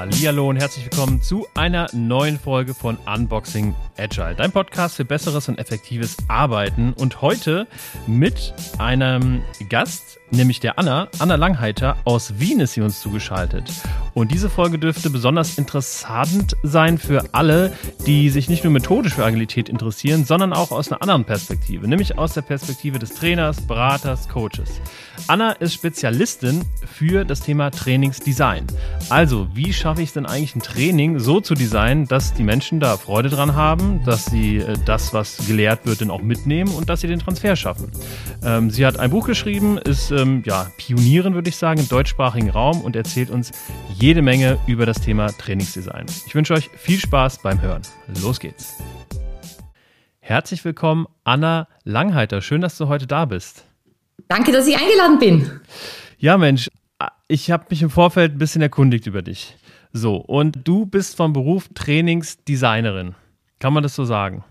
Hallihallo und herzlich willkommen zu einer neuen Folge von Unboxing Agile, dein Podcast für besseres und effektives Arbeiten. Und heute mit einem Gast, nämlich der Anna. Anna Langheiter aus Wien ist sie uns zugeschaltet. Und diese Folge dürfte besonders interessant sein für alle, die sich nicht nur methodisch für Agilität interessieren, sondern auch aus einer anderen Perspektive, nämlich aus der Perspektive des Trainers, Beraters, Coaches. Anna ist Spezialistin für das Thema Trainingsdesign. Also, wie schaffe ich es denn eigentlich ein Training so zu designen, dass die Menschen da Freude dran haben, dass sie äh, das, was gelehrt wird, dann auch mitnehmen und dass sie den Transfer schaffen? Ähm, sie hat ein Buch geschrieben, ist ähm, ja, Pionierin, würde ich sagen, im deutschsprachigen Raum und erzählt uns jede Menge über das Thema Trainingsdesign. Ich wünsche euch viel Spaß beim Hören. Los geht's. Herzlich willkommen, Anna Langheiter. Schön, dass du heute da bist. Danke, dass ich eingeladen bin. Ja, Mensch, ich habe mich im Vorfeld ein bisschen erkundigt über dich. So, und du bist vom Beruf Trainingsdesignerin. Kann man das so sagen?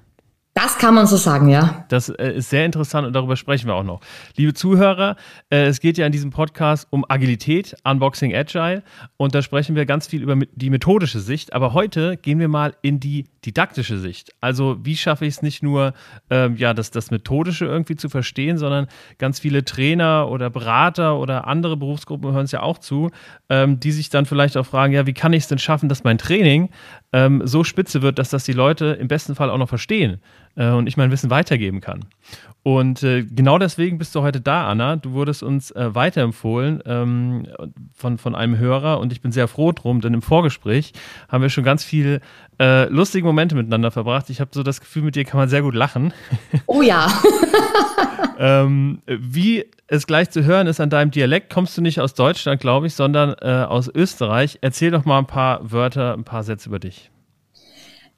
Das kann man so sagen, ja. Das äh, ist sehr interessant und darüber sprechen wir auch noch. Liebe Zuhörer, äh, es geht ja in diesem Podcast um Agilität, Unboxing Agile und da sprechen wir ganz viel über die methodische Sicht, aber heute gehen wir mal in die didaktische Sicht. Also wie schaffe ich es nicht nur, ähm, ja, das, das Methodische irgendwie zu verstehen, sondern ganz viele Trainer oder Berater oder andere Berufsgruppen hören es ja auch zu, ähm, die sich dann vielleicht auch fragen, ja, wie kann ich es denn schaffen, dass mein Training ähm, so spitze wird, dass das die Leute im besten Fall auch noch verstehen äh, und ich mein Wissen weitergeben kann. Und äh, genau deswegen bist du heute da, Anna. Du wurdest uns äh, weiterempfohlen ähm, von, von einem Hörer und ich bin sehr froh drum, denn im Vorgespräch haben wir schon ganz viel äh, lustige Momente miteinander verbracht. Ich habe so das Gefühl, mit dir kann man sehr gut lachen. Oh ja. ähm, wie es gleich zu hören ist an deinem Dialekt, kommst du nicht aus Deutschland, glaube ich, sondern äh, aus Österreich. Erzähl doch mal ein paar Wörter, ein paar Sätze über dich.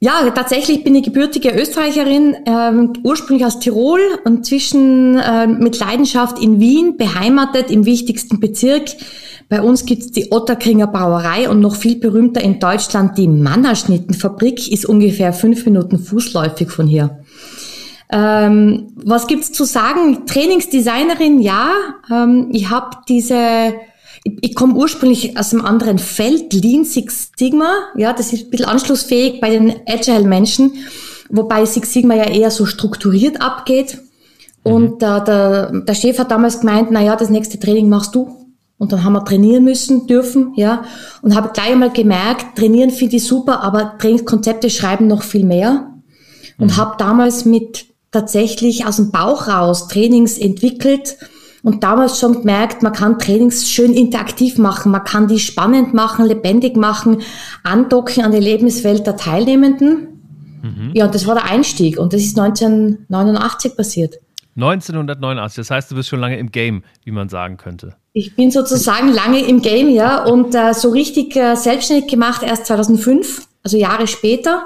Ja, tatsächlich bin ich gebürtige Österreicherin, ähm, ursprünglich aus Tirol und zwischen äh, mit Leidenschaft in Wien, beheimatet im wichtigsten Bezirk. Bei uns gibt's die Otterkringer Brauerei und noch viel berühmter in Deutschland die Mannerschnittenfabrik, ist ungefähr fünf Minuten fußläufig von hier. Ähm, was gibt's zu sagen? Trainingsdesignerin, ja. Ähm, ich habe diese ich, komme ursprünglich aus einem anderen Feld, Lean Six Sigma, ja, das ist ein bisschen anschlussfähig bei den Agile-Menschen, wobei Six Sigma ja eher so strukturiert abgeht. Und mhm. der, der, der Chef hat damals gemeint, na ja, das nächste Training machst du. Und dann haben wir trainieren müssen, dürfen, ja. Und habe gleich einmal gemerkt, trainieren finde ich super, aber Trainingskonzepte schreiben noch viel mehr. Und mhm. habe damals mit tatsächlich aus dem Bauch raus Trainings entwickelt, und damals schon gemerkt, man kann Trainings schön interaktiv machen, man kann die spannend machen, lebendig machen, andocken an die Lebenswelt der Teilnehmenden. Mhm. Ja, und das war der Einstieg und das ist 1989 passiert. 1989, das heißt, du bist schon lange im Game, wie man sagen könnte. Ich bin sozusagen lange im Game, ja, und äh, so richtig äh, selbstständig gemacht erst 2005, also Jahre später.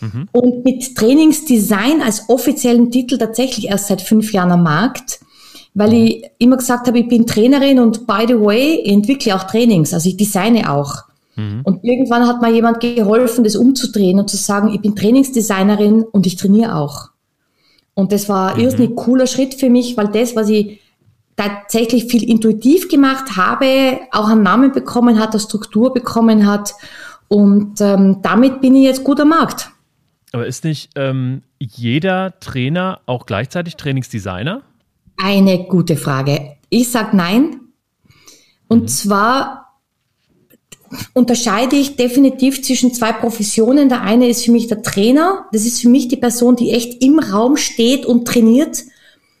Mhm. Und mit Trainingsdesign als offiziellen Titel tatsächlich erst seit fünf Jahren am Markt weil ich immer gesagt habe, ich bin Trainerin und by the way, ich entwickle auch Trainings, also ich designe auch. Mhm. Und irgendwann hat mir jemand geholfen, das umzudrehen und zu sagen, ich bin Trainingsdesignerin und ich trainiere auch. Und das war mhm. irrsinnig cooler Schritt für mich, weil das, was ich tatsächlich viel intuitiv gemacht habe, auch einen Namen bekommen hat, eine Struktur bekommen hat. Und ähm, damit bin ich jetzt gut am Markt. Aber ist nicht ähm, jeder Trainer auch gleichzeitig Trainingsdesigner? Eine gute Frage. Ich sag nein. Und mhm. zwar unterscheide ich definitiv zwischen zwei Professionen. Der eine ist für mich der Trainer. Das ist für mich die Person, die echt im Raum steht und trainiert.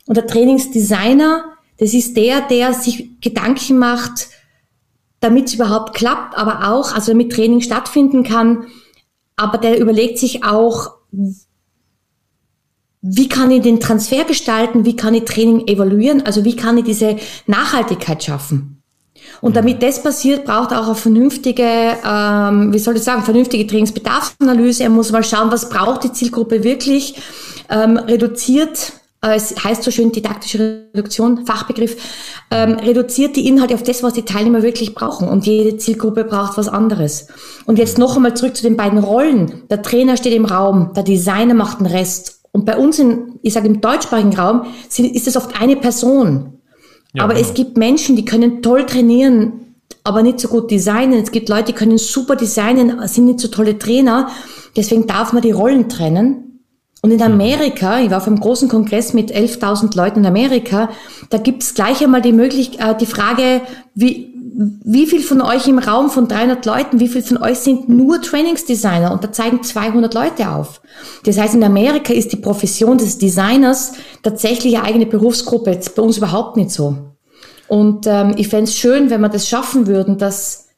Und der Trainingsdesigner, das ist der, der sich Gedanken macht, damit es überhaupt klappt, aber auch, also damit Training stattfinden kann. Aber der überlegt sich auch, wie kann ich den Transfer gestalten, wie kann ich Training evaluieren, also wie kann ich diese Nachhaltigkeit schaffen. Und mhm. damit das passiert, braucht er auch eine vernünftige, ähm, wie soll ich sagen, vernünftige Trainingsbedarfsanalyse. Er muss mal schauen, was braucht die Zielgruppe wirklich, ähm, reduziert, äh, es heißt so schön didaktische Reduktion, Fachbegriff, ähm, reduziert die Inhalte auf das, was die Teilnehmer wirklich brauchen. Und jede Zielgruppe braucht was anderes. Und jetzt noch einmal zurück zu den beiden Rollen. Der Trainer steht im Raum, der Designer macht den Rest und bei uns, in, ich sage im deutschsprachigen Raum, sind, ist es oft eine Person. Ja, Aber genau. es gibt Menschen, die können toll trainieren aber nicht so gut designen. Es gibt Leute, die können super designen, sind nicht so tolle Trainer. Deswegen darf man die Rollen trennen. Und in Amerika, ich war auf einem großen Kongress mit 11.000 Leuten in Amerika, da gibt es gleich einmal die Möglichkeit, äh, die Frage, wie, wie viel von euch im Raum von 300 Leuten, wie viel von euch sind nur Trainingsdesigner? Und da zeigen 200 Leute auf. Das heißt, in Amerika ist die Profession des Designers tatsächlich eine eigene Berufsgruppe. Jetzt bei uns überhaupt nicht so. Und ähm, ich fände es schön, wenn wir das schaffen würden, dass,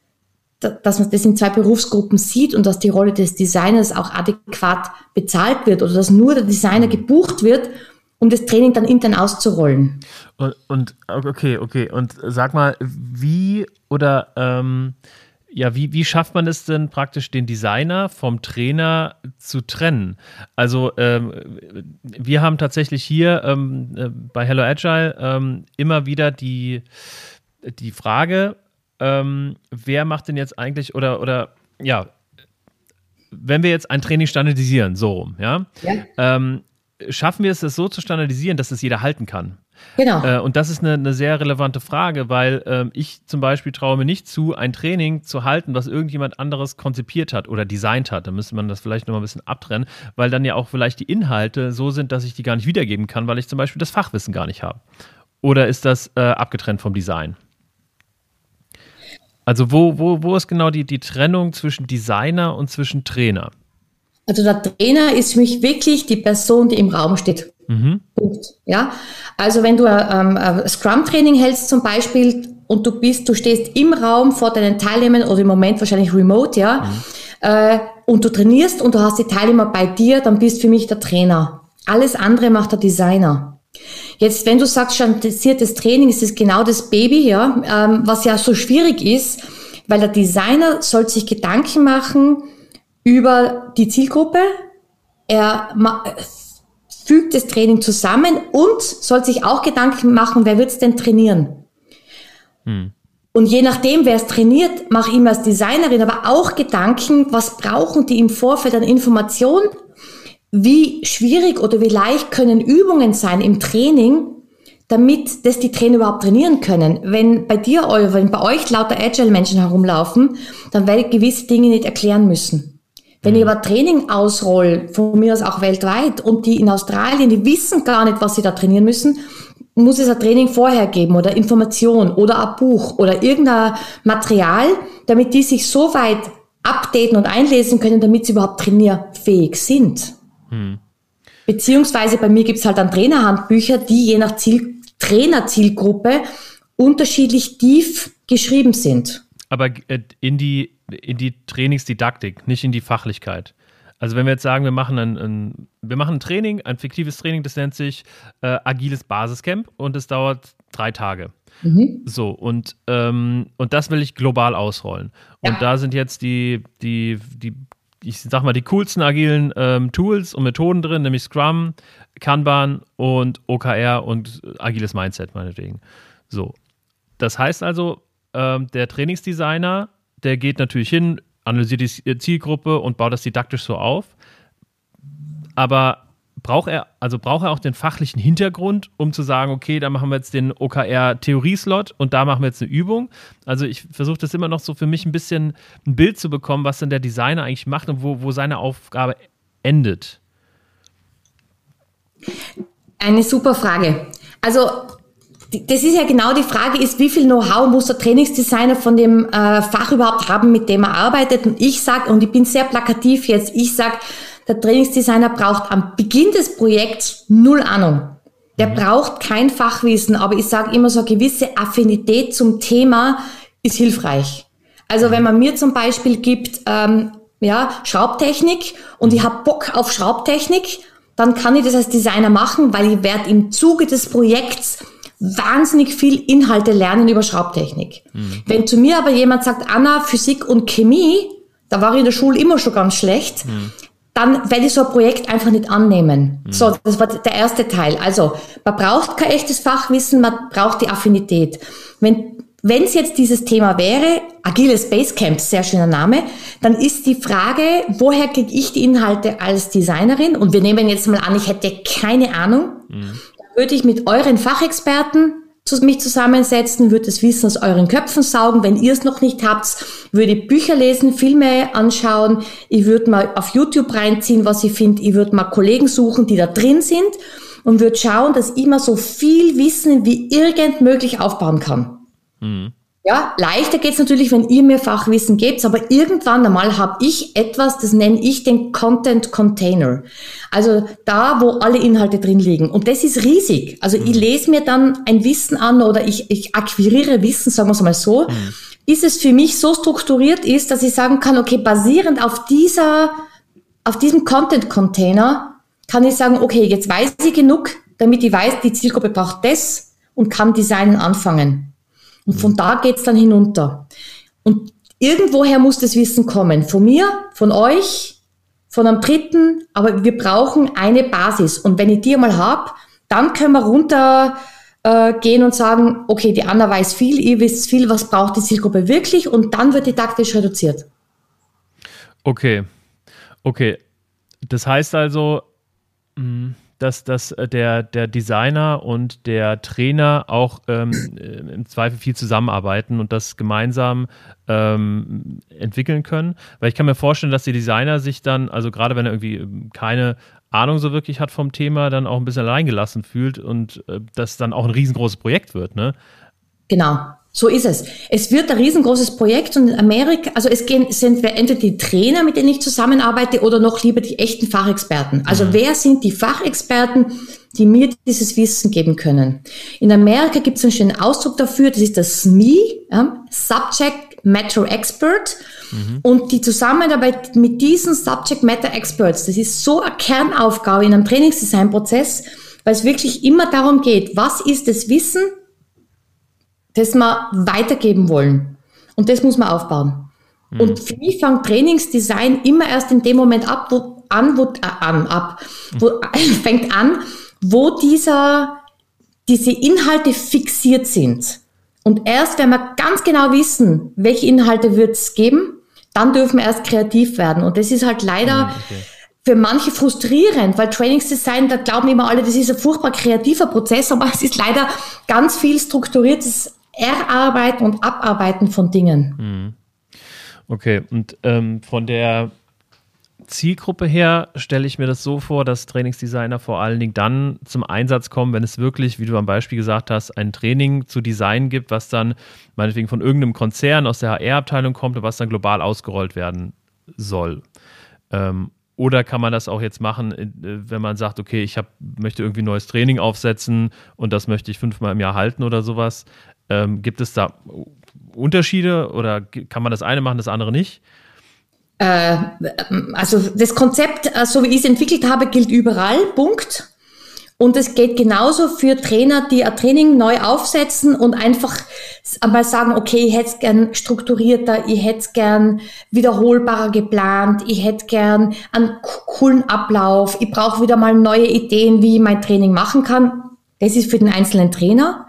dass man das in zwei Berufsgruppen sieht und dass die Rolle des Designers auch adäquat bezahlt wird oder dass nur der Designer mhm. gebucht wird, um das Training dann intern auszurollen. Und, und okay, okay. Und sag mal, wie oder ähm, ja, wie, wie schafft man es denn praktisch, den Designer vom Trainer zu trennen? Also ähm, wir haben tatsächlich hier ähm, äh, bei Hello Agile ähm, immer wieder die, die Frage, ähm, wer macht denn jetzt eigentlich oder, oder ja, wenn wir jetzt ein Training standardisieren, so rum, ja, ja. Ähm, schaffen wir es, das so zu standardisieren, dass es jeder halten kann? Genau. Äh, und das ist eine, eine, sehr relevante Frage, weil ähm, ich zum Beispiel traue mir nicht zu, ein Training zu halten, was irgendjemand anderes konzipiert hat oder designt hat. Da müsste man das vielleicht nochmal ein bisschen abtrennen, weil dann ja auch vielleicht die Inhalte so sind, dass ich die gar nicht wiedergeben kann, weil ich zum Beispiel das Fachwissen gar nicht habe. Oder ist das äh, abgetrennt vom Design? Also wo, wo, wo ist genau die, die Trennung zwischen Designer und zwischen Trainer? Also der Trainer ist für mich wirklich die Person, die im Raum steht. Mhm. Ja, also wenn du ähm, ein Scrum-Training hältst zum Beispiel und du bist, du stehst im Raum vor deinen Teilnehmern oder im Moment wahrscheinlich remote, ja, mhm. äh, und du trainierst und du hast die Teilnehmer bei dir, dann bist für mich der Trainer. Alles andere macht der Designer. Jetzt, wenn du sagst, standardisiertes Training, ist es genau das Baby, ja, ähm, was ja so schwierig ist, weil der Designer soll sich Gedanken machen über die Zielgruppe. Er fügt das Training zusammen und soll sich auch Gedanken machen, wer wird es denn trainieren? Hm. Und je nachdem, wer es trainiert, mache ich mir als Designerin aber auch Gedanken, was brauchen die im Vorfeld an Information? Wie schwierig oder wie leicht können Übungen sein im Training, damit das die Trainer überhaupt trainieren können. Wenn bei dir wenn bei euch lauter Agile-Menschen herumlaufen, dann werde ich gewisse Dinge nicht erklären müssen. Wenn ich mhm. aber Training ausroll, von mir aus auch weltweit, und die in Australien, die wissen gar nicht, was sie da trainieren müssen, muss es ein Training vorher geben oder Information oder ein Buch oder irgendein Material, damit die sich so weit updaten und einlesen können, damit sie überhaupt trainierfähig sind. Hm. Beziehungsweise bei mir gibt's halt dann Trainerhandbücher, die je nach Ziel, Trainerzielgruppe unterschiedlich tief geschrieben sind. Aber äh, in die in die Trainingsdidaktik, nicht in die Fachlichkeit. Also wenn wir jetzt sagen, wir machen ein, ein wir machen ein Training, ein fiktives Training, das nennt sich äh, agiles Basiscamp und es dauert drei Tage. Mhm. So, und, ähm, und das will ich global ausrollen. Ja. Und da sind jetzt die, die, die, ich sag mal, die coolsten agilen ähm, Tools und Methoden drin, nämlich Scrum, Kanban und OKR und agiles Mindset, meinetwegen. So. Das heißt also, ähm, der Trainingsdesigner der geht natürlich hin, analysiert die Zielgruppe und baut das didaktisch so auf. Aber braucht er, also braucht er auch den fachlichen Hintergrund, um zu sagen, okay, da machen wir jetzt den OKR-Theorieslot und da machen wir jetzt eine Übung. Also ich versuche das immer noch so für mich ein bisschen ein Bild zu bekommen, was denn der Designer eigentlich macht und wo, wo seine Aufgabe endet. Eine super Frage. Also das ist ja genau die Frage, ist, wie viel Know-how muss der Trainingsdesigner von dem äh, Fach überhaupt haben, mit dem er arbeitet? Und ich sage, und ich bin sehr plakativ jetzt, ich sage, der Trainingsdesigner braucht am Beginn des Projekts null Ahnung. Der mhm. braucht kein Fachwissen, aber ich sage immer so, eine gewisse Affinität zum Thema ist hilfreich. Also wenn man mir zum Beispiel gibt, ähm, ja, Schraubtechnik und ich habe Bock auf Schraubtechnik, dann kann ich das als Designer machen, weil ich werde im Zuge des Projekts wahnsinnig viel Inhalte lernen über Schraubtechnik. Mhm. Wenn zu mir aber jemand sagt, Anna, Physik und Chemie, da war ich in der Schule immer schon ganz schlecht, mhm. dann werde ich so ein Projekt einfach nicht annehmen. Mhm. So, das war der erste Teil. Also, man braucht kein echtes Fachwissen, man braucht die Affinität. Wenn wenn es jetzt dieses Thema wäre, agiles Basecamp, sehr schöner Name, dann ist die Frage, woher kriege ich die Inhalte als Designerin? Und wir nehmen jetzt mal an, ich hätte keine Ahnung. Mhm würde ich mit euren Fachexperten mich zusammensetzen, würde das Wissen aus euren Köpfen saugen. Wenn ihr es noch nicht habt, würde ich Bücher lesen, Filme anschauen. Ich würde mal auf YouTube reinziehen, was ich finde. Ich würde mal Kollegen suchen, die da drin sind und würde schauen, dass ich mal so viel Wissen wie irgend möglich aufbauen kann. Mhm. Ja, leichter geht's natürlich, wenn ihr mir Fachwissen gebt, aber irgendwann einmal habe ich etwas, das nenne ich den Content Container. Also da, wo alle Inhalte drin liegen. Und das ist riesig. Also ich mhm. lese mir dann ein Wissen an oder ich, ich akquiriere Wissen, sagen wir es mal so, mhm. bis es für mich so strukturiert ist, dass ich sagen kann, okay, basierend auf dieser, auf diesem Content Container kann ich sagen, okay, jetzt weiß ich genug, damit ich weiß, die Zielgruppe braucht das und kann Designen anfangen. Und von da geht's dann hinunter. Und irgendwoher muss das Wissen kommen. Von mir, von euch, von einem Dritten, aber wir brauchen eine Basis. Und wenn ich die einmal habe, dann können wir runter äh, gehen und sagen, okay, die Anna weiß viel, ihr wisst viel, was braucht die Zielgruppe wirklich und dann wird didaktisch reduziert. Okay, okay. Das heißt also, mh hm, dass, dass äh, der, der Designer und der Trainer auch ähm, äh, im Zweifel viel zusammenarbeiten und das gemeinsam ähm, entwickeln können. Weil ich kann mir vorstellen, dass die Designer sich dann, also gerade wenn er irgendwie ähm, keine Ahnung so wirklich hat vom Thema, dann auch ein bisschen alleingelassen fühlt und äh, das dann auch ein riesengroßes Projekt wird, ne? Genau. So ist es. Es wird ein riesengroßes Projekt und in Amerika, also es gehen, sind entweder die Trainer, mit denen ich zusammenarbeite, oder noch lieber die echten Fachexperten. Also mhm. wer sind die Fachexperten, die mir dieses Wissen geben können? In Amerika gibt es einen schönen Ausdruck dafür, das ist das SME, ja, Subject Matter Expert. Mhm. Und die Zusammenarbeit mit diesen Subject Matter Experts, das ist so eine Kernaufgabe in einem Trainingsdesign-Prozess, weil es wirklich immer darum geht, was ist das Wissen, das wir weitergeben wollen. Und das muss man aufbauen. Mhm. Und für mich fängt Trainingsdesign immer erst in dem Moment ab, wo, an, wo, äh, an, ab, wo, fängt an, wo dieser, diese Inhalte fixiert sind. Und erst wenn wir ganz genau wissen, welche Inhalte wird es geben, dann dürfen wir erst kreativ werden. Und das ist halt leider mhm, okay. für manche frustrierend, weil Trainingsdesign, da glauben immer alle, das ist ein furchtbar kreativer Prozess, aber es ist leider ganz viel strukturiertes Erarbeiten und Abarbeiten von Dingen. Mhm. Okay, und ähm, von der Zielgruppe her stelle ich mir das so vor, dass Trainingsdesigner vor allen Dingen dann zum Einsatz kommen, wenn es wirklich, wie du am Beispiel gesagt hast, ein Training zu Design gibt, was dann meinetwegen von irgendeinem Konzern aus der HR-Abteilung kommt und was dann global ausgerollt werden soll. Ähm, oder kann man das auch jetzt machen, äh, wenn man sagt, okay, ich hab, möchte irgendwie neues Training aufsetzen und das möchte ich fünfmal im Jahr halten oder sowas? Ähm, gibt es da Unterschiede oder kann man das eine machen, das andere nicht? Äh, also das Konzept, äh, so wie ich es entwickelt habe, gilt überall. Punkt. Und es geht genauso für Trainer, die ein Training neu aufsetzen und einfach einmal sagen, okay, ich hätte es gern strukturierter, ich hätte es gern wiederholbarer geplant, ich hätte gern einen coolen Ablauf, ich brauche wieder mal neue Ideen, wie ich mein Training machen kann. Das ist für den einzelnen Trainer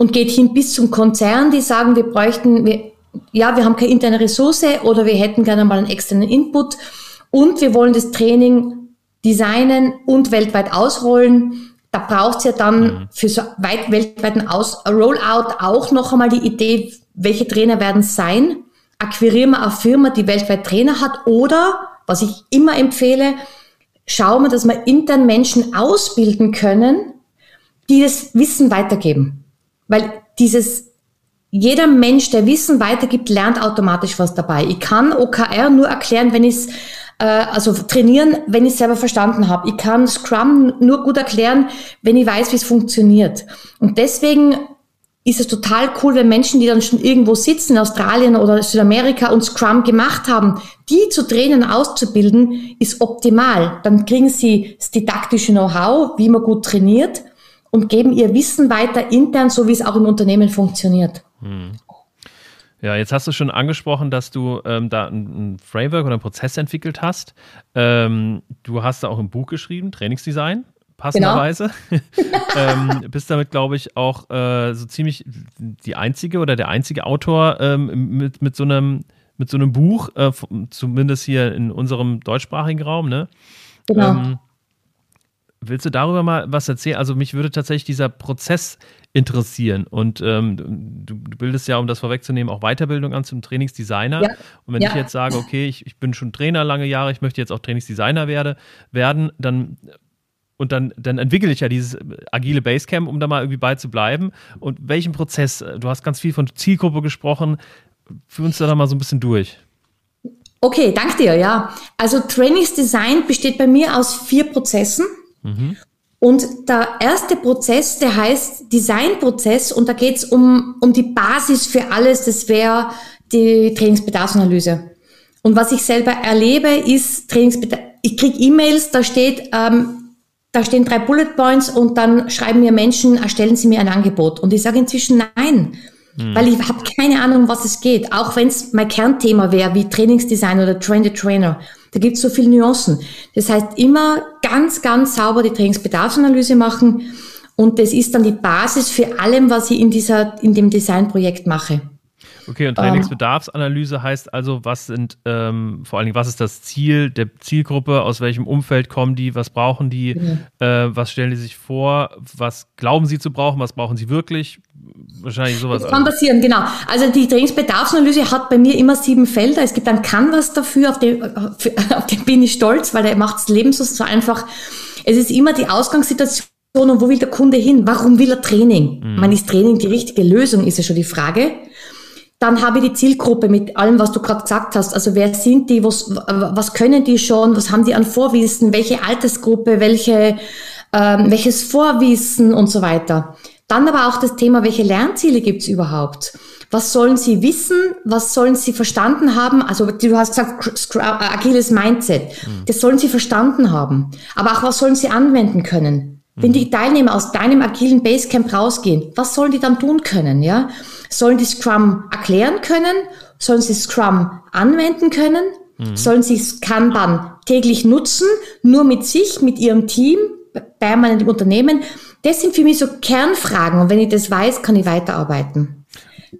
und geht hin bis zum Konzern, die sagen, wir bräuchten, wir, ja, wir haben keine interne Ressource oder wir hätten gerne mal einen externen Input und wir wollen das Training designen und weltweit ausrollen. Da braucht es ja dann mhm. für so weit weltweiten Aus Rollout auch noch einmal die Idee, welche Trainer werden es sein. Akquirieren wir eine Firma, die weltweit Trainer hat oder, was ich immer empfehle, schauen wir, dass wir intern Menschen ausbilden können, die das Wissen weitergeben. Weil dieses, jeder Mensch, der Wissen weitergibt, lernt automatisch was dabei. Ich kann OKR nur erklären, wenn ich es äh, also trainieren, wenn ich selber verstanden habe. Ich kann Scrum nur gut erklären, wenn ich weiß, wie es funktioniert. Und deswegen ist es total cool, wenn Menschen, die dann schon irgendwo sitzen, in Australien oder Südamerika und Scrum gemacht haben, die zu Trainern auszubilden, ist optimal. Dann kriegen sie das didaktische Know-how, wie man gut trainiert und geben ihr Wissen weiter intern, so wie es auch im Unternehmen funktioniert. Hm. Ja, jetzt hast du schon angesprochen, dass du ähm, da ein, ein, Framework oder einen Prozess entwickelt hast. Ähm, du hast da auch ein Buch geschrieben, Trainingsdesign, passenderweise. Genau. ähm, bist damit, glaube ich, auch äh, so ziemlich die einzige oder der einzige Autor ähm, mit, mit, so einem, mit so einem Buch, äh, zumindest hier in unserem deutschsprachigen Raum. Ne? Genau. Willst du darüber mal was erzählen? Also mich würde tatsächlich dieser Prozess interessieren. Und ähm, du, du, bildest ja, um das vorwegzunehmen, auch Weiterbildung an zum Trainingsdesigner. Ja. Und wenn ja. ich jetzt sage, okay, ich, ich bin schon Trainer lange Jahre, ich möchte jetzt auch Trainingsdesigner werde, werden, dann und dann, dann entwickle ich ja dieses agile Basecamp, um da mal irgendwie bei zu bleiben. Und welchen Prozess? Du hast ganz viel von Zielgruppe gesprochen. Führ uns da mal so ein bisschen durch. Okay, danke dir, ja. Also Trainingsdesign besteht bei mir aus vier Prozessen. Mhm. Und der erste Prozess, der heißt Designprozess und da geht's um, um die Basis für alles, das wäre die Trainingsbedarfsanalyse. Und was ich selber erlebe, ist Trainingsbedarf. Ich krieg E-Mails, da steht, ähm, da stehen drei Bullet Points und dann schreiben mir Menschen, erstellen Sie mir ein Angebot. Und ich sage inzwischen nein, hm. weil ich habe keine Ahnung, um was es geht. Auch wenn es mein Kernthema wäre, wie Trainingsdesign oder Train the Trainer. Da gibt es so viele Nuancen. Das heißt, immer ganz, ganz sauber die Trainingsbedarfsanalyse machen. Und das ist dann die Basis für allem, was ich in, dieser, in dem Designprojekt mache. Okay, und Trainingsbedarfsanalyse ähm, heißt also, was sind ähm, vor allen Dingen, was ist das Ziel der Zielgruppe, aus welchem Umfeld kommen die, was brauchen die, mhm. äh, was stellen die sich vor, was glauben sie zu brauchen, was brauchen sie wirklich? Wahrscheinlich sowas. Das kann passieren, genau. Also die Trainingsbedarfsanalyse hat bei mir immer sieben Felder. Es gibt ein Canvas dafür, auf den, auf den bin ich stolz, weil er macht das Leben so, so einfach. Es ist immer die Ausgangssituation und wo will der Kunde hin? Warum will er Training? Mhm. Man ist Training die richtige Lösung, ist ja schon die Frage. Dann habe ich die Zielgruppe mit allem, was du gerade gesagt hast. Also wer sind die, was, was können die schon, was haben die an Vorwissen, welche Altersgruppe, welche, ähm, welches Vorwissen und so weiter. Dann aber auch das Thema, welche Lernziele gibt's überhaupt? Was sollen sie wissen? Was sollen sie verstanden haben? Also du hast gesagt, agiles Mindset. Mhm. Das sollen sie verstanden haben. Aber auch was sollen sie anwenden können? Wenn die Teilnehmer aus deinem agilen Basecamp rausgehen, was sollen die dann tun können? Ja? Sollen die Scrum erklären können? Sollen sie Scrum anwenden können? Mhm. Sollen sie Kanban täglich nutzen? Nur mit sich, mit ihrem Team, bei meinem Unternehmen? Das sind für mich so Kernfragen. Und wenn ich das weiß, kann ich weiterarbeiten.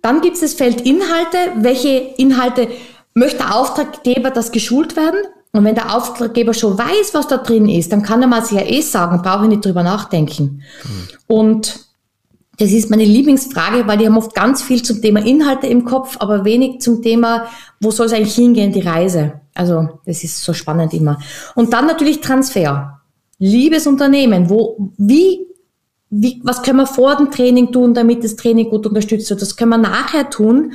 Dann gibt es das Feld Inhalte. Welche Inhalte möchte der Auftraggeber, dass geschult werden? Und wenn der Auftraggeber schon weiß, was da drin ist, dann kann er mal sich ja eh sagen, brauche ich nicht drüber nachdenken. Mhm. Und das ist meine Lieblingsfrage, weil die haben oft ganz viel zum Thema Inhalte im Kopf, aber wenig zum Thema, wo soll es eigentlich hingehen, die Reise. Also das ist so spannend immer. Und dann natürlich Transfer. Liebes Unternehmen, wo, wie, wie, was können wir vor dem Training tun, damit das Training gut unterstützt wird? Das können wir nachher tun.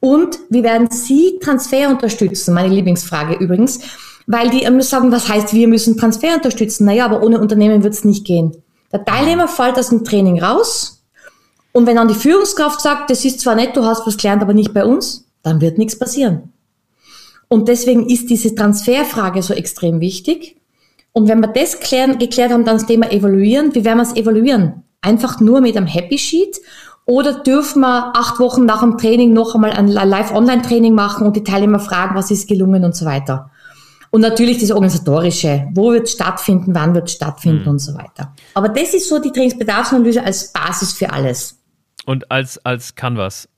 Und wie werden Sie Transfer unterstützen? Meine Lieblingsfrage übrigens. Weil die immer sagen, was heißt, wir müssen Transfer unterstützen? Naja, aber ohne Unternehmen wird es nicht gehen. Der Teilnehmer fällt aus dem Training raus, und wenn dann die Führungskraft sagt, das ist zwar nett, du hast was gelernt, aber nicht bei uns, dann wird nichts passieren. Und deswegen ist diese Transferfrage so extrem wichtig. Und wenn wir das klären, geklärt haben, dann das Thema evaluieren. Wie werden wir es evaluieren? Einfach nur mit einem Happy Sheet? Oder dürfen wir acht Wochen nach dem Training noch einmal ein Live-Online-Training machen und die Teilnehmer fragen, was ist gelungen und so weiter? Und natürlich das Organisatorische. Wo wird es stattfinden? Wann wird es stattfinden mhm. und so weiter. Aber das ist so die Trainingsbedarfsanalyse als Basis für alles. Und als, als Canvas.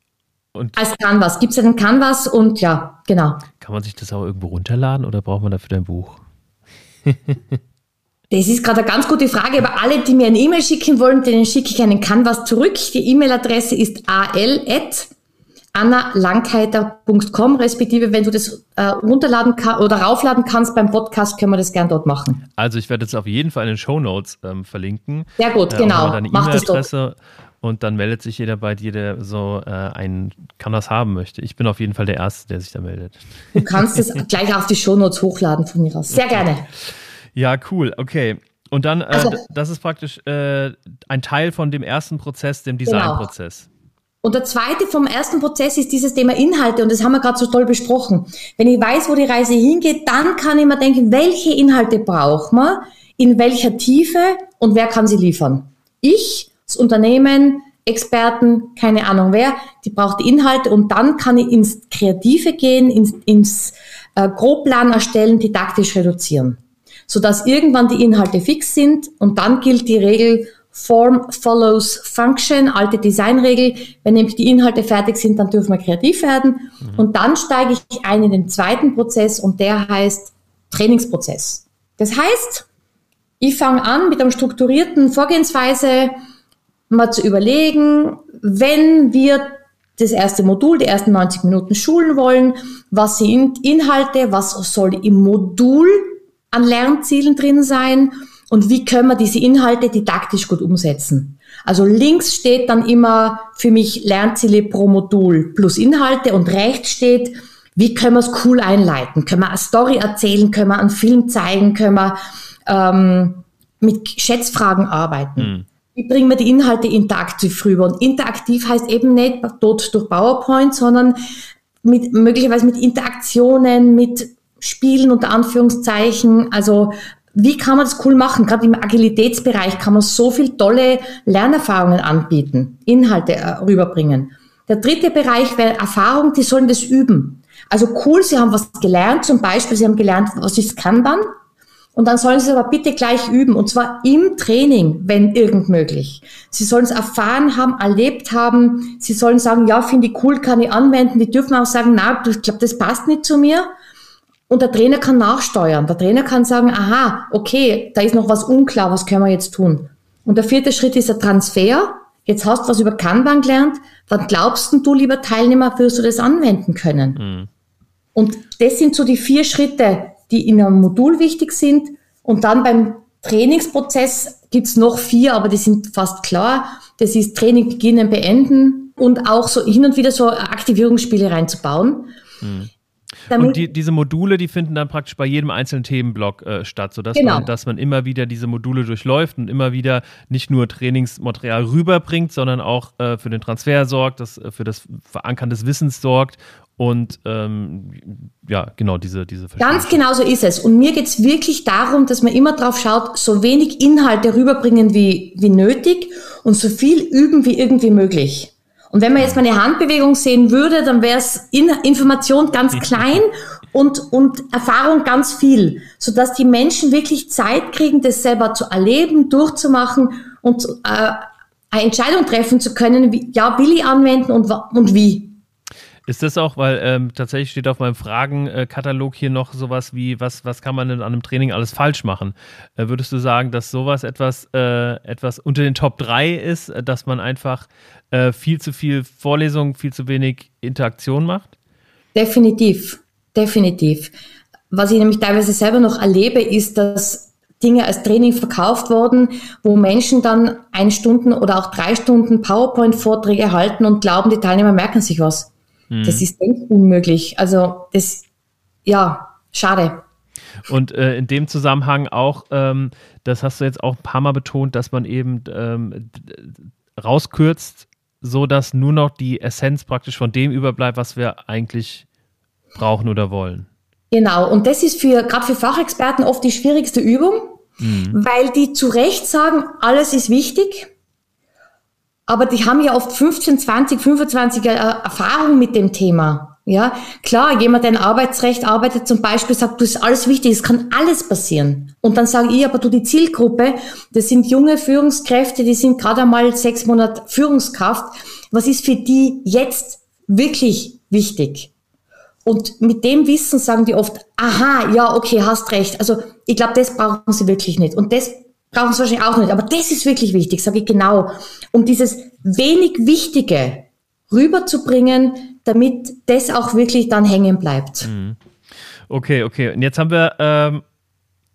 Und als Canvas. Gibt es einen Canvas und ja, genau. Kann man sich das auch irgendwo runterladen oder braucht man dafür dein Buch? Das ist gerade eine ganz gute Frage, aber alle, die mir eine E-Mail schicken wollen, denen schicke ich einen Canvas zurück. Die E-Mail-Adresse ist al.annalangheiter.com, respektive wenn du das äh, runterladen kann, oder raufladen kannst beim Podcast, können wir das gern dort machen. Also ich werde es auf jeden Fall in den Show Notes ähm, verlinken. Sehr gut, äh, genau. Mach das doch und dann meldet sich jeder bei dir, der so äh, einen kann das haben möchte. Ich bin auf jeden Fall der Erste, der sich da meldet. Du kannst es gleich auf die Shownotes hochladen von mir aus. Sehr gerne. Ja, cool. Okay. Und dann, äh, also, das ist praktisch äh, ein Teil von dem ersten Prozess, dem genau. Designprozess. Genau. Und der zweite vom ersten Prozess ist dieses Thema Inhalte und das haben wir gerade so toll besprochen. Wenn ich weiß, wo die Reise hingeht, dann kann ich mir denken, welche Inhalte braucht man, in welcher Tiefe und wer kann sie liefern. Ich das Unternehmen, Experten, keine Ahnung wer, die braucht die Inhalte und dann kann ich ins Kreative gehen, ins, ins äh, Grobplan erstellen, didaktisch reduzieren, sodass irgendwann die Inhalte fix sind und dann gilt die Regel Form follows Function, alte Designregel. Wenn nämlich die Inhalte fertig sind, dann dürfen wir kreativ werden. Mhm. Und dann steige ich ein in den zweiten Prozess und der heißt Trainingsprozess. Das heißt, Ich fange an mit einer strukturierten Vorgehensweise mal zu überlegen, wenn wir das erste Modul, die ersten 90 Minuten schulen wollen, was sind Inhalte, was soll im Modul an Lernzielen drin sein und wie können wir diese Inhalte didaktisch gut umsetzen. Also links steht dann immer für mich Lernziele pro Modul plus Inhalte und rechts steht, wie können wir es cool einleiten? Können wir eine Story erzählen? Können wir einen Film zeigen? Können wir ähm, mit Schätzfragen arbeiten? Mhm. Wie bringen wir die Inhalte interaktiv rüber? Und interaktiv heißt eben nicht dort durch PowerPoint, sondern mit, möglicherweise mit Interaktionen, mit Spielen unter Anführungszeichen. Also wie kann man das cool machen? Gerade im Agilitätsbereich kann man so viel tolle Lernerfahrungen anbieten, Inhalte äh, rüberbringen. Der dritte Bereich wäre Erfahrung, die sollen das üben. Also cool, sie haben was gelernt, zum Beispiel, sie haben gelernt, was ist Kanban, und dann sollen sie es aber bitte gleich üben, und zwar im Training, wenn irgend möglich. Sie sollen es erfahren haben, erlebt haben. Sie sollen sagen, ja, finde ich cool, kann ich anwenden. Die dürfen auch sagen, na, ich glaube, das passt nicht zu mir. Und der Trainer kann nachsteuern. Der Trainer kann sagen, aha, okay, da ist noch was unklar, was können wir jetzt tun? Und der vierte Schritt ist der Transfer. Jetzt hast du was über Kanban gelernt, dann glaubst du, lieber Teilnehmer, wirst du das anwenden können. Mhm. Und das sind so die vier Schritte, die in einem Modul wichtig sind. Und dann beim Trainingsprozess gibt's noch vier, aber die sind fast klar. Das ist Training beginnen, beenden und auch so hin und wieder so Aktivierungsspiele reinzubauen. Mhm. Damit und die, diese Module, die finden dann praktisch bei jedem einzelnen Themenblock äh, statt, sodass genau. man, dass man immer wieder diese Module durchläuft und immer wieder nicht nur Trainingsmaterial rüberbringt, sondern auch äh, für den Transfer sorgt, das, äh, für das Verankern des Wissens sorgt und ähm, ja, genau diese, diese Ganz genau so ist es. Und mir geht es wirklich darum, dass man immer drauf schaut, so wenig Inhalte rüberbringen wie, wie nötig und so viel üben wie irgendwie möglich. Und wenn man jetzt meine Handbewegung sehen würde, dann wäre es in Information ganz klein und, und Erfahrung ganz viel, sodass die Menschen wirklich Zeit kriegen, das selber zu erleben, durchzumachen und äh, eine Entscheidung treffen zu können, wie, ja, will ich anwenden und, und wie. Ist das auch, weil ähm, tatsächlich steht auf meinem Fragenkatalog hier noch sowas wie, was, was kann man denn an einem Training alles falsch machen? Äh, würdest du sagen, dass sowas etwas, äh, etwas unter den Top 3 ist, äh, dass man einfach äh, viel zu viel Vorlesung, viel zu wenig Interaktion macht? Definitiv, definitiv. Was ich nämlich teilweise selber noch erlebe, ist, dass Dinge als Training verkauft wurden, wo Menschen dann eine Stunde oder auch drei Stunden PowerPoint-Vorträge halten und glauben, die Teilnehmer merken sich was. Mhm. Das ist unmöglich. Also das, ja, schade. Und äh, in dem Zusammenhang auch, ähm, das hast du jetzt auch ein paar Mal betont, dass man eben ähm, rauskürzt, so dass nur noch die Essenz praktisch von dem überbleibt, was wir eigentlich brauchen oder wollen. Genau, und das ist für gerade für Fachexperten oft die schwierigste Übung, mhm. weil die zu Recht sagen, alles ist wichtig, aber die haben ja oft 15, 20, 25 Jahre Erfahrung mit dem Thema. Ja, klar, jemand, der in Arbeitsrecht arbeitet zum Beispiel, sagt, du ist alles wichtig, es kann alles passieren. Und dann sage ich, aber du, die Zielgruppe, das sind junge Führungskräfte, die sind gerade einmal sechs Monate Führungskraft. Was ist für die jetzt wirklich wichtig? Und mit dem Wissen sagen die oft, aha, ja, okay, hast recht. Also ich glaube, das brauchen sie wirklich nicht. Und das brauchen sie wahrscheinlich auch nicht. Aber das ist wirklich wichtig, sage ich genau. Um dieses wenig Wichtige rüberzubringen, damit das auch wirklich dann hängen bleibt. Mhm. Okay, okay. Und jetzt haben wir, ähm,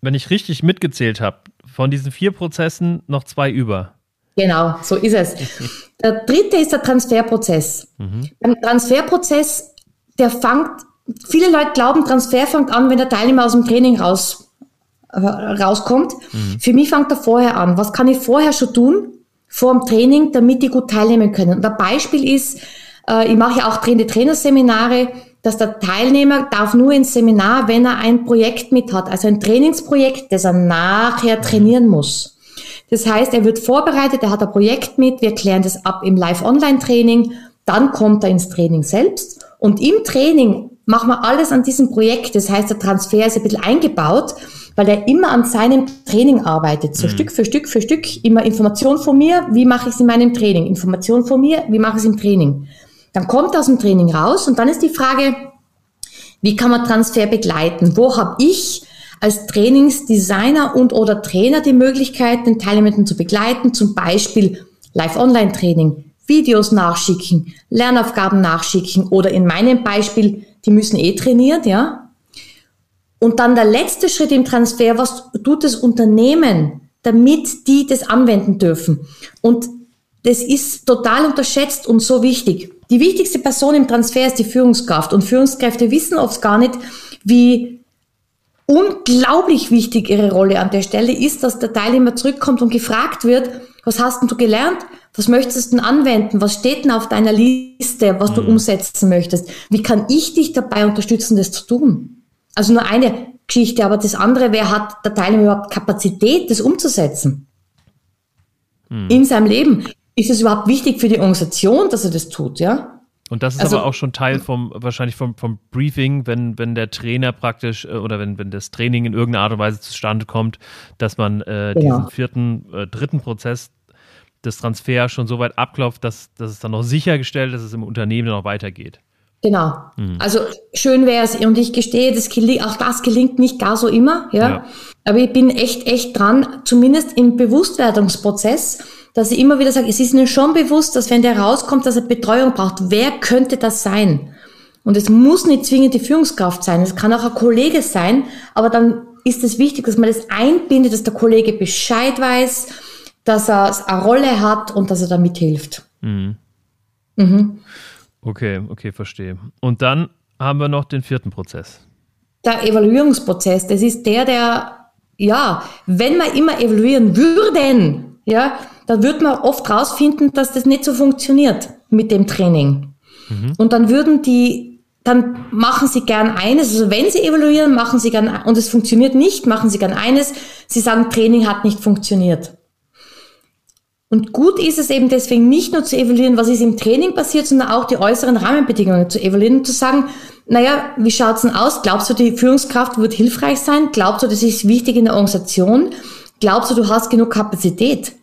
wenn ich richtig mitgezählt habe, von diesen vier Prozessen noch zwei über. Genau, so ist es. Der dritte ist der Transferprozess. Mhm. Beim Transferprozess, der fängt, viele Leute glauben, Transfer fängt an, wenn der Teilnehmer aus dem Training raus rauskommt. Mhm. Für mich fängt er vorher an. Was kann ich vorher schon tun, vor dem Training, damit die gut teilnehmen können? Und ein Beispiel ist, äh, ich mache ja auch trainende Trainerseminare, dass der Teilnehmer darf nur ins Seminar, wenn er ein Projekt mit hat, also ein Trainingsprojekt, das er nachher trainieren muss. Das heißt, er wird vorbereitet, er hat ein Projekt mit, wir klären das ab im Live-Online-Training, dann kommt er ins Training selbst und im Training machen wir alles an diesem Projekt. Das heißt, der Transfer ist ein bisschen eingebaut weil er immer an seinem Training arbeitet, so mhm. Stück für Stück für Stück, immer Information von mir, wie mache ich es in meinem Training, Information von mir, wie mache ich es im Training. Dann kommt er aus dem Training raus und dann ist die Frage, wie kann man Transfer begleiten? Wo habe ich als Trainingsdesigner und oder Trainer die Möglichkeit, den Teilnehmenden zu begleiten, zum Beispiel Live-Online-Training, Videos nachschicken, Lernaufgaben nachschicken oder in meinem Beispiel, die müssen eh trainiert, ja. Und dann der letzte Schritt im Transfer, was tut das Unternehmen, damit die das anwenden dürfen? Und das ist total unterschätzt und so wichtig. Die wichtigste Person im Transfer ist die Führungskraft und Führungskräfte wissen oft gar nicht, wie unglaublich wichtig ihre Rolle an der Stelle ist, dass der Teilnehmer zurückkommt und gefragt wird, was hast denn du gelernt? Was möchtest du denn anwenden? Was steht denn auf deiner Liste, was du mhm. umsetzen möchtest? Wie kann ich dich dabei unterstützen, das zu tun? Also nur eine Geschichte, aber das andere, wer hat der Teilnehmer überhaupt Kapazität, das umzusetzen? Mhm. In seinem Leben. Ist es überhaupt wichtig für die Organisation, dass er das tut, ja? Und das ist also, aber auch schon Teil vom, wahrscheinlich vom, vom Briefing, wenn, wenn der Trainer praktisch äh, oder wenn, wenn das Training in irgendeiner Art und Weise zustande kommt, dass man äh, genau. diesen vierten, äh, dritten Prozess des Transfers schon so weit abklopft, dass, dass es dann noch sichergestellt ist, dass es im Unternehmen noch weitergeht. Genau. Mhm. Also schön wäre es, und ich gestehe, das, auch das gelingt nicht gar so immer, ja? ja. Aber ich bin echt, echt dran, zumindest im Bewusstwerdungsprozess, dass ich immer wieder sage, es ist mir schon bewusst, dass wenn der rauskommt, dass er Betreuung braucht, wer könnte das sein? Und es muss nicht zwingend die Führungskraft sein, es kann auch ein Kollege sein, aber dann ist es wichtig, dass man das einbindet, dass der Kollege Bescheid weiß, dass er eine Rolle hat und dass er da mithilft. Mhm. Mhm. Okay, okay, verstehe. Und dann haben wir noch den vierten Prozess. Der Evaluierungsprozess, das ist der, der, ja, wenn wir immer evaluieren würden, ja, dann würde man oft rausfinden, dass das nicht so funktioniert mit dem Training. Mhm. Und dann würden die, dann machen sie gern eines, also wenn sie evaluieren, machen sie gern, und es funktioniert nicht, machen sie gern eines, sie sagen, Training hat nicht funktioniert. Und gut ist es eben deswegen nicht nur zu evaluieren, was ist im Training passiert, sondern auch die äußeren Rahmenbedingungen zu evaluieren und zu sagen, naja, wie schaut's denn aus? Glaubst du, die Führungskraft wird hilfreich sein? Glaubst du, das ist wichtig in der Organisation? Glaubst du, du hast genug Kapazität?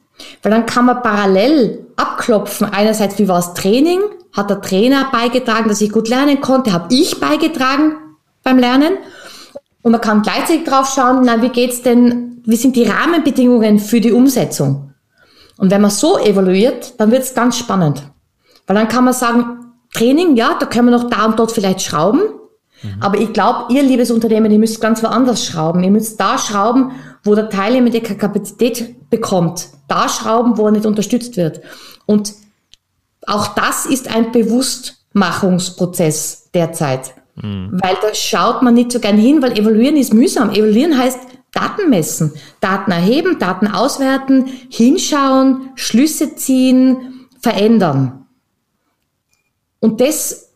Weil dann kann man parallel abklopfen, einerseits, wie war das Training? Hat der Trainer beigetragen, dass ich gut lernen konnte? Habe ich beigetragen beim Lernen? Und man kann gleichzeitig drauf schauen, na, wie geht's denn, wie sind die Rahmenbedingungen für die Umsetzung? Und wenn man so evaluiert, dann wird es ganz spannend. Weil dann kann man sagen, Training, ja, da können wir noch da und dort vielleicht schrauben. Mhm. Aber ich glaube, ihr liebes Unternehmen, ihr müsst ganz woanders schrauben. Ihr müsst da schrauben, wo der Teilnehmer die Kapazität bekommt. Da schrauben, wo er nicht unterstützt wird. Und auch das ist ein Bewusstmachungsprozess derzeit. Mhm. Weil da schaut man nicht so gern hin, weil evaluieren ist mühsam. Evaluieren heißt, Daten messen, Daten erheben, Daten auswerten, hinschauen, Schlüsse ziehen, verändern. Und das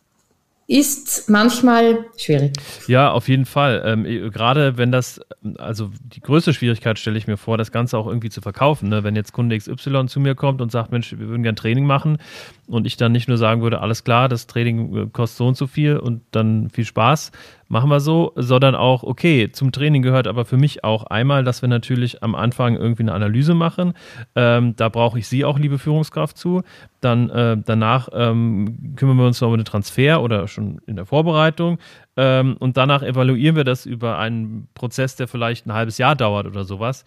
ist manchmal schwierig. Ja, auf jeden Fall. Ähm, gerade wenn das, also die größte Schwierigkeit stelle ich mir vor, das Ganze auch irgendwie zu verkaufen. Ne? Wenn jetzt Kunde XY zu mir kommt und sagt, Mensch, wir würden gerne Training machen und ich dann nicht nur sagen würde, alles klar, das Training äh, kostet so und so viel und dann viel Spaß, machen wir so, sondern auch, okay, zum Training gehört aber für mich auch einmal, dass wir natürlich am Anfang irgendwie eine Analyse machen. Ähm, da brauche ich Sie auch, liebe Führungskraft, zu. Dann äh, danach ähm, kümmern wir uns noch um den Transfer oder schon in der Vorbereitung. Ähm, und danach evaluieren wir das über einen Prozess, der vielleicht ein halbes Jahr dauert oder sowas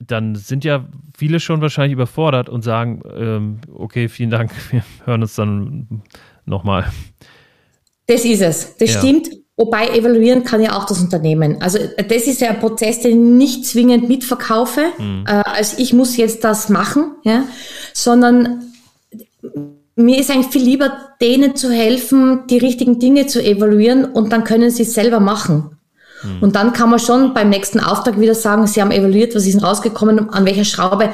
dann sind ja viele schon wahrscheinlich überfordert und sagen, ähm, okay, vielen Dank, wir hören uns dann nochmal. Das ist es, das ja. stimmt. Wobei evaluieren kann ja auch das Unternehmen. Also das ist ja ein Prozess, den ich nicht zwingend mitverkaufe. Mhm. Äh, also ich muss jetzt das machen, ja, sondern mir ist eigentlich viel lieber, denen zu helfen, die richtigen Dinge zu evaluieren und dann können sie es selber machen. Mhm. Und dann kann man schon beim nächsten Auftrag wieder sagen, sie haben evaluiert, was ist denn rausgekommen, an welcher Schraube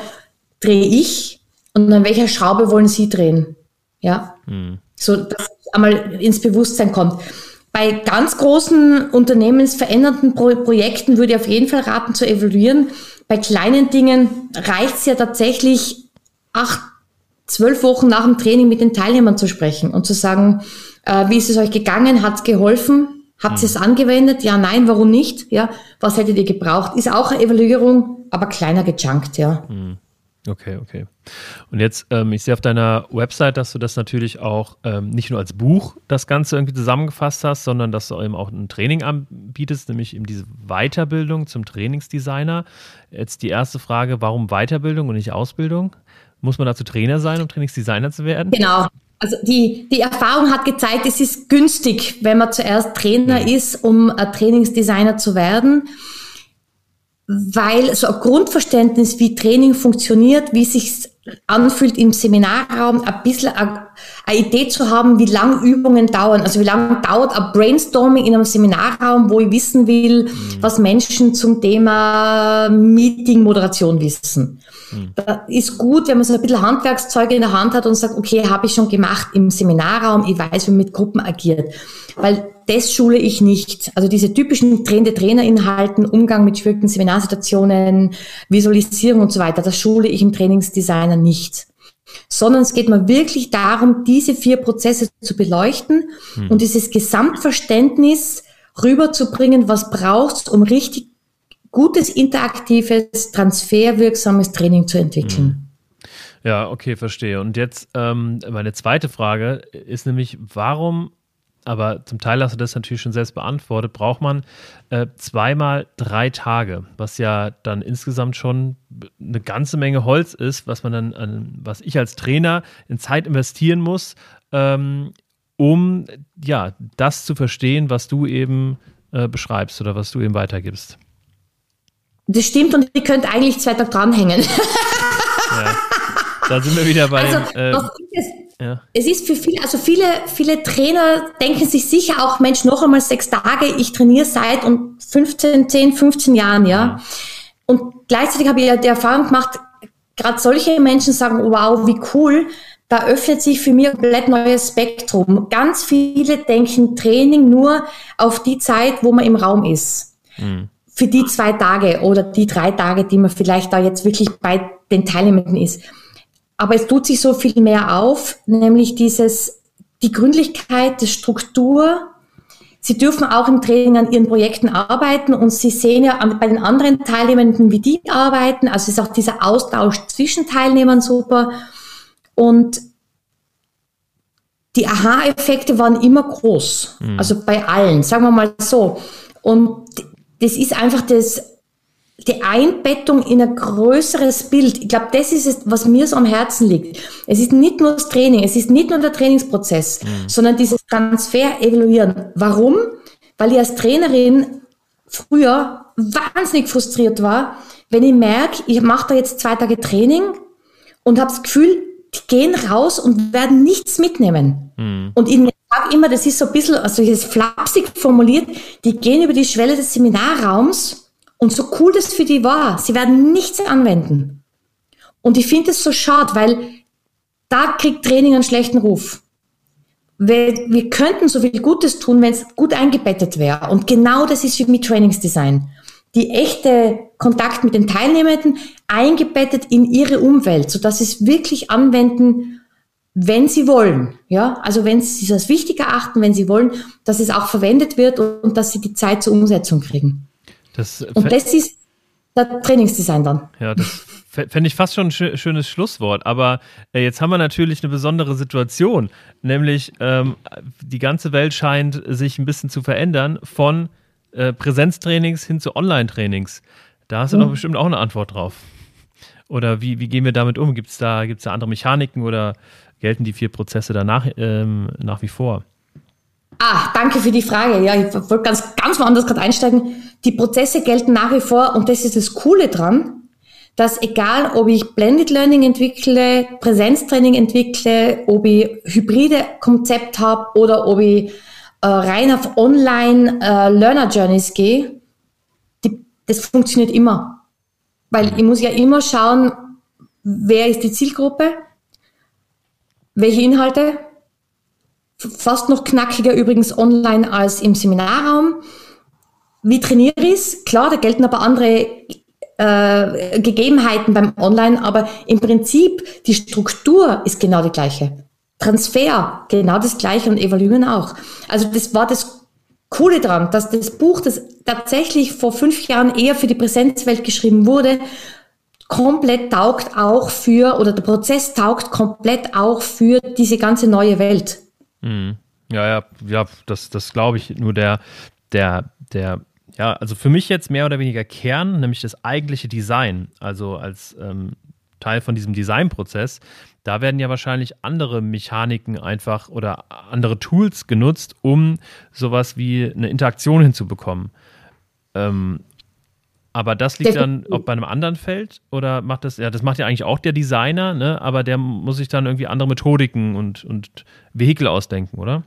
drehe ich und an welcher Schraube wollen sie drehen. Ja. Mhm. So, dass einmal ins Bewusstsein kommt. Bei ganz großen unternehmensverändernden Pro Projekten würde ich auf jeden Fall raten zu evaluieren. Bei kleinen Dingen reicht es ja tatsächlich acht, zwölf Wochen nach dem Training mit den Teilnehmern zu sprechen und zu sagen, äh, wie ist es euch gegangen? Hat es geholfen? Habt ihr es mhm. angewendet? Ja, nein, warum nicht? Ja, was hättet ihr gebraucht? Ist auch eine Evaluierung, aber kleiner gejunkt, ja. Mhm. Okay, okay. Und jetzt, ähm, ich sehe auf deiner Website, dass du das natürlich auch ähm, nicht nur als Buch das Ganze irgendwie zusammengefasst hast, sondern dass du eben auch ein Training anbietest, nämlich eben diese Weiterbildung zum Trainingsdesigner. Jetzt die erste Frage, warum Weiterbildung und nicht Ausbildung? Muss man dazu Trainer sein, um Trainingsdesigner zu werden? Genau. Also die, die Erfahrung hat gezeigt, es ist günstig, wenn man zuerst Trainer ist, um ein Trainingsdesigner zu werden weil so ein Grundverständnis, wie Training funktioniert, wie sich anfühlt im Seminarraum, ein bisschen eine, Idee zu haben, wie lang Übungen dauern. Also wie lange dauert ein Brainstorming in einem Seminarraum, wo ich wissen will, mhm. was Menschen zum Thema Meeting-Moderation wissen. Mhm. Da ist gut, wenn man so ein bisschen Handwerkszeuge in der Hand hat und sagt, okay, habe ich schon gemacht im Seminarraum, ich weiß, wie man mit Gruppen agiert. Weil das schule ich nicht. Also diese typischen Trainer Trainerinhalten, Umgang mit schwierigen Seminarsituationen, Visualisierung und so weiter, das schule ich im Trainingsdesigner nicht. Sondern es geht mir wirklich darum, diese vier Prozesse zu beleuchten hm. und dieses Gesamtverständnis rüberzubringen, was brauchst, um richtig gutes, interaktives, transferwirksames Training zu entwickeln. Hm. Ja, okay, verstehe. Und jetzt ähm, meine zweite Frage ist nämlich, warum aber zum Teil hast du das natürlich schon selbst beantwortet, braucht man äh, zweimal drei Tage, was ja dann insgesamt schon eine ganze Menge Holz ist, was man dann, an, was ich als Trainer in Zeit investieren muss, ähm, um ja das zu verstehen, was du eben äh, beschreibst oder was du eben weitergibst. Das stimmt und ihr könnt eigentlich zwei Tage dranhängen. ja. Da sind wir wieder bei also, dem, äh, ja. Es ist für viele, also viele, viele Trainer denken sich sicher auch, Mensch, noch einmal sechs Tage, ich trainiere seit und 15, 10, 15 Jahren, ja. ja. Und gleichzeitig habe ich ja die Erfahrung gemacht, gerade solche Menschen sagen, wow, wie cool, da öffnet sich für mich ein komplett neues Spektrum. Ganz viele denken Training nur auf die Zeit, wo man im Raum ist. Mhm. Für die zwei Tage oder die drei Tage, die man vielleicht da jetzt wirklich bei den Teilnehmenden ist. Aber es tut sich so viel mehr auf, nämlich dieses, die Gründlichkeit, die Struktur. Sie dürfen auch im Training an ihren Projekten arbeiten und Sie sehen ja bei den anderen Teilnehmenden, wie die arbeiten. Also ist auch dieser Austausch zwischen Teilnehmern super. Und die Aha-Effekte waren immer groß. Mhm. Also bei allen, sagen wir mal so. Und das ist einfach das die Einbettung in ein größeres Bild. Ich glaube, das ist es, was mir so am Herzen liegt. Es ist nicht nur das Training, es ist nicht nur der Trainingsprozess, mhm. sondern dieses Transfer evaluieren. Warum? Weil ich als Trainerin früher wahnsinnig frustriert war, wenn ich merke, ich mache da jetzt zwei Tage Training und habe das Gefühl, die gehen raus und werden nichts mitnehmen. Mhm. Und ich sage immer, das ist so ein bisschen, also ist flapsig formuliert, die gehen über die Schwelle des Seminarraums und so cool das für die war, sie werden nichts anwenden. Und ich finde es so schade, weil da kriegt Training einen schlechten Ruf. Wir, wir könnten so viel Gutes tun, wenn es gut eingebettet wäre. Und genau das ist wie mit Trainingsdesign. Die echte Kontakt mit den Teilnehmenden eingebettet in ihre Umwelt, sodass sie es wirklich anwenden, wenn sie wollen. Ja, also wenn sie es als wichtig erachten, wenn sie wollen, dass es auch verwendet wird und dass sie die Zeit zur Umsetzung kriegen. Das und das ist der Trainingsdesign dann. Ja, das fände ich fast schon ein schönes Schlusswort. Aber äh, jetzt haben wir natürlich eine besondere Situation, nämlich ähm, die ganze Welt scheint sich ein bisschen zu verändern von äh, Präsenztrainings hin zu Online-Trainings. Da hast du mhm. doch bestimmt auch eine Antwort drauf. Oder wie, wie gehen wir damit um? Gibt es da, gibt's da andere Mechaniken oder gelten die vier Prozesse danach ähm, nach wie vor? Ah, danke für die Frage. Ja, ich wollte ganz, ganz woanders gerade einsteigen. Die Prozesse gelten nach wie vor und das ist das Coole dran, dass egal, ob ich Blended Learning entwickle, Präsenztraining entwickle, ob ich hybride Konzept habe oder ob ich äh, rein auf Online äh, Learner Journeys gehe, die, das funktioniert immer. Weil ich muss ja immer schauen, wer ist die Zielgruppe, welche Inhalte fast noch knackiger übrigens online als im Seminarraum. Wie trainiere ich es? Klar, da gelten aber andere äh, Gegebenheiten beim Online, aber im Prinzip die Struktur ist genau die gleiche. Transfer, genau das gleiche und Evaluieren auch. Also das war das Coole dran, dass das Buch, das tatsächlich vor fünf Jahren eher für die Präsenzwelt geschrieben wurde, komplett taugt auch für, oder der Prozess taugt komplett auch für diese ganze neue Welt. Mhm. Ja, ja, ja, das, das glaube ich. Nur der, der, der, ja, also für mich jetzt mehr oder weniger Kern, nämlich das eigentliche Design, also als ähm, Teil von diesem Designprozess, da werden ja wahrscheinlich andere Mechaniken einfach oder andere Tools genutzt, um sowas wie eine Interaktion hinzubekommen. Ähm, aber das liegt dann auch bei einem anderen Feld oder macht das, ja, das macht ja eigentlich auch der Designer, ne? aber der muss sich dann irgendwie andere Methodiken und, und Vehikel ausdenken, oder?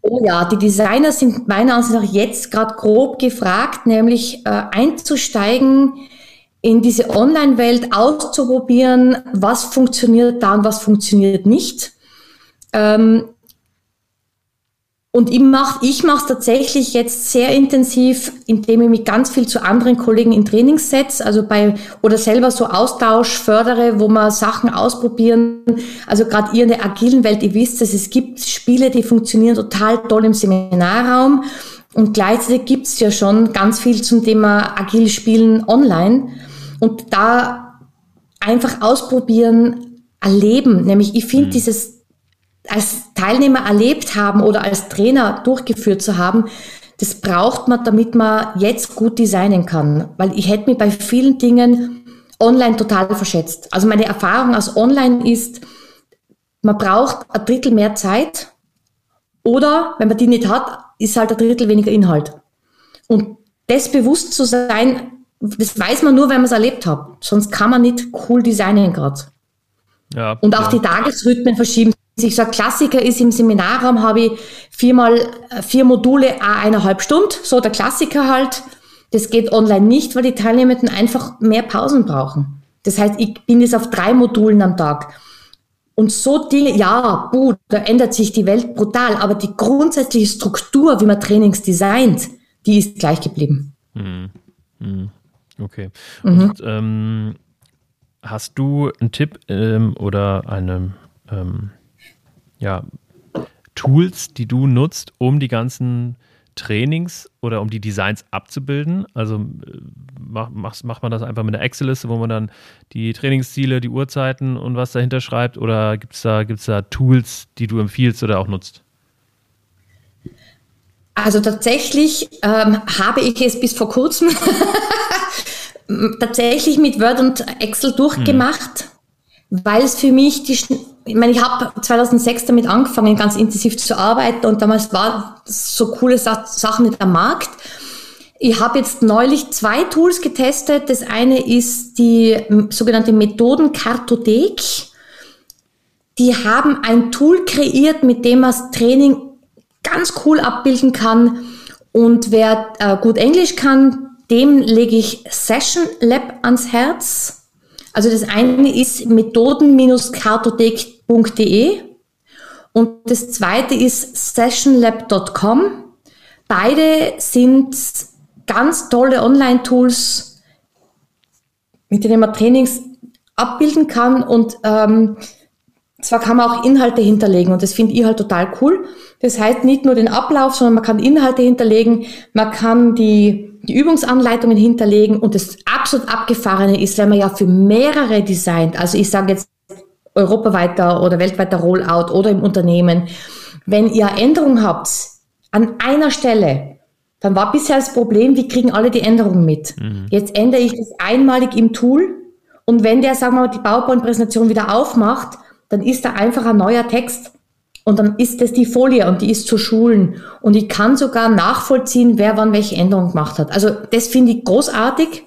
Oh ja, die Designer sind meiner Ansicht nach jetzt gerade grob gefragt, nämlich äh, einzusteigen in diese Online-Welt, auszuprobieren, was funktioniert da und was funktioniert nicht. Ähm, und ich mache ich es tatsächlich jetzt sehr intensiv, indem ich mich ganz viel zu anderen Kollegen in Trainings setze, also bei oder selber so Austausch fördere, wo man Sachen ausprobieren. Also gerade ihr in der agilen Welt, ihr wisst es, es gibt Spiele, die funktionieren total toll im Seminarraum. Und gleichzeitig gibt es ja schon ganz viel zum Thema agil Spielen online. Und da einfach ausprobieren, erleben. Nämlich, ich finde mhm. dieses als Teilnehmer erlebt haben oder als Trainer durchgeführt zu haben, das braucht man, damit man jetzt gut designen kann. Weil ich hätte mich bei vielen Dingen online total verschätzt. Also meine Erfahrung aus online ist, man braucht ein Drittel mehr Zeit oder wenn man die nicht hat, ist halt ein Drittel weniger Inhalt. Und das bewusst zu sein, das weiß man nur, wenn man es erlebt hat. Sonst kann man nicht cool designen gerade. Ja, und auch ja. die Tagesrhythmen verschieben ich sage, Klassiker ist im Seminarraum habe ich viermal äh, vier Module a eineinhalb Stunden, so der Klassiker halt. Das geht online nicht, weil die Teilnehmenden einfach mehr Pausen brauchen. Das heißt, ich bin jetzt auf drei Modulen am Tag. Und so Dinge, ja, gut, da ändert sich die Welt brutal, aber die grundsätzliche Struktur, wie man Trainings designt, die ist gleich geblieben. Mhm. Mhm. Okay. Mhm. Und ähm, hast du einen Tipp ähm, oder eine ähm, ja, Tools, die du nutzt, um die ganzen Trainings oder um die Designs abzubilden? Also äh, macht, macht man das einfach mit einer Excel-Liste, wo man dann die Trainingsziele, die Uhrzeiten und was dahinter schreibt? Oder gibt es da, gibt's da Tools, die du empfiehlst oder auch nutzt? Also tatsächlich ähm, habe ich es bis vor kurzem tatsächlich mit Word und Excel durchgemacht, hm. weil es für mich die ich meine, ich habe 2006 damit angefangen, ganz intensiv zu arbeiten und damals war so coole Sachen mit am Markt. Ich habe jetzt neulich zwei Tools getestet. Das eine ist die sogenannte Methodenkartothek. Die haben ein Tool kreiert, mit dem man das Training ganz cool abbilden kann. Und wer äh, gut Englisch kann, dem lege ich Session Lab ans Herz. Also das eine ist methoden-kartothek.de und das zweite ist sessionlab.com. Beide sind ganz tolle Online-Tools, mit denen man Trainings abbilden kann und ähm, zwar kann man auch Inhalte hinterlegen und das finde ich halt total cool. Das heißt nicht nur den Ablauf, sondern man kann Inhalte hinterlegen, man kann die die Übungsanleitungen hinterlegen und das absolut abgefahrene ist, wenn man ja für mehrere designt, also ich sage jetzt europaweiter oder weltweiter Rollout oder im Unternehmen, wenn ihr Änderungen habt an einer Stelle, dann war bisher das Problem, wie kriegen alle die Änderungen mit. Mhm. Jetzt ändere ich das einmalig im Tool und wenn der, sagen wir mal, die PowerPoint-Präsentation wieder aufmacht, dann ist da einfach ein neuer Text und dann ist das die Folie und die ist zu schulen. Und ich kann sogar nachvollziehen, wer wann welche Änderungen gemacht hat. Also das finde ich großartig.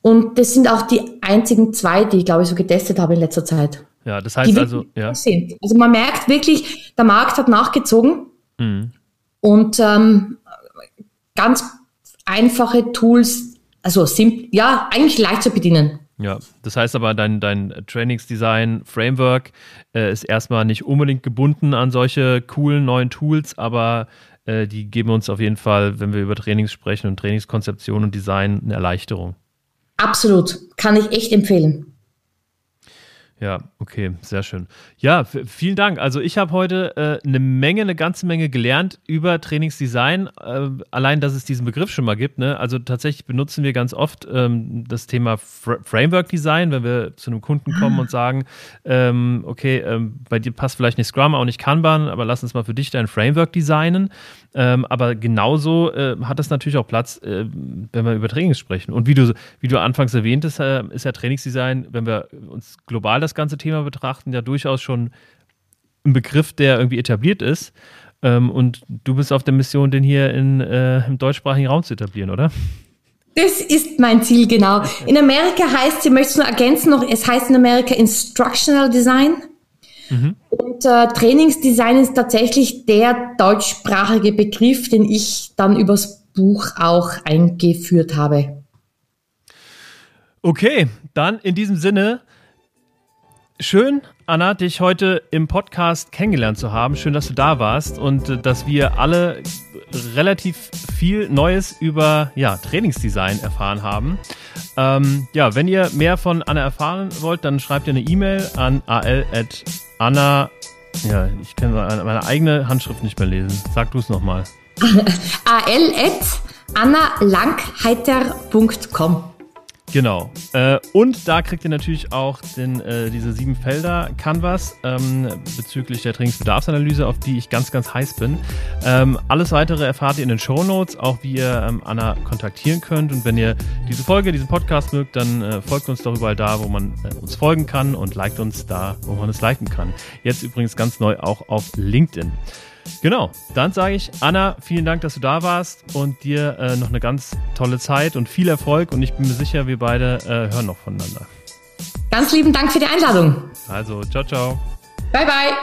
Und das sind auch die einzigen zwei, die ich, glaube ich, so getestet habe in letzter Zeit. Ja, das heißt also, ja. Sind. Also man merkt wirklich, der Markt hat nachgezogen. Mhm. Und ähm, ganz einfache Tools, also ja, eigentlich leicht zu bedienen. Ja, das heißt aber, dein, dein Trainingsdesign-Framework äh, ist erstmal nicht unbedingt gebunden an solche coolen neuen Tools, aber äh, die geben uns auf jeden Fall, wenn wir über Trainings sprechen und Trainingskonzeption und Design, eine Erleichterung. Absolut, kann ich echt empfehlen. Ja, okay, sehr schön. Ja, vielen Dank. Also ich habe heute äh, eine Menge, eine ganze Menge gelernt über Trainingsdesign. Äh, allein, dass es diesen Begriff schon mal gibt. Ne? Also tatsächlich benutzen wir ganz oft ähm, das Thema Fra Framework Design, wenn wir zu einem Kunden kommen und sagen, ähm, okay, ähm, bei dir passt vielleicht nicht Scrum, auch nicht Kanban, aber lass uns mal für dich dein Framework designen. Ähm, aber genauso äh, hat es natürlich auch Platz, äh, wenn wir über Trainings sprechen. Und wie du, wie du anfangs erwähntest, äh, ist ja Trainingsdesign, wenn wir uns global das ganze Thema betrachten, ja durchaus schon ein Begriff, der irgendwie etabliert ist. Ähm, und du bist auf der Mission, den hier in, äh, im deutschsprachigen Raum zu etablieren, oder? Das ist mein Ziel, genau. In Amerika heißt, ich möchte es nur ergänzen noch, es heißt in Amerika Instructional Design. Mhm. Und äh, Trainingsdesign ist tatsächlich der deutschsprachige Begriff, den ich dann übers Buch auch eingeführt habe. Okay, dann in diesem Sinne, schön, Anna, dich heute im Podcast kennengelernt zu haben. Schön, dass du da warst und äh, dass wir alle relativ viel Neues über ja, Trainingsdesign erfahren haben. Ähm, ja, wenn ihr mehr von Anna erfahren wollt, dann schreibt ihr eine E-Mail an al@ Anna, ja, ich kann meine eigene Handschrift nicht mehr lesen. Sag du es nochmal. al.annalangheiter.com Genau. Äh, und da kriegt ihr natürlich auch den, äh, diese sieben Felder Canvas ähm, bezüglich der Trainingsbedarfsanalyse, auf die ich ganz, ganz heiß bin. Ähm, alles weitere erfahrt ihr in den Show Notes, auch wie ihr ähm, Anna kontaktieren könnt. Und wenn ihr diese Folge, diesen Podcast mögt, dann äh, folgt uns doch überall da, wo man äh, uns folgen kann und liked uns da, wo man es liken kann. Jetzt übrigens ganz neu auch auf LinkedIn. Genau, dann sage ich, Anna, vielen Dank, dass du da warst und dir äh, noch eine ganz tolle Zeit und viel Erfolg und ich bin mir sicher, wir beide äh, hören noch voneinander. Ganz lieben Dank für die Einladung. Also, ciao, ciao. Bye, bye.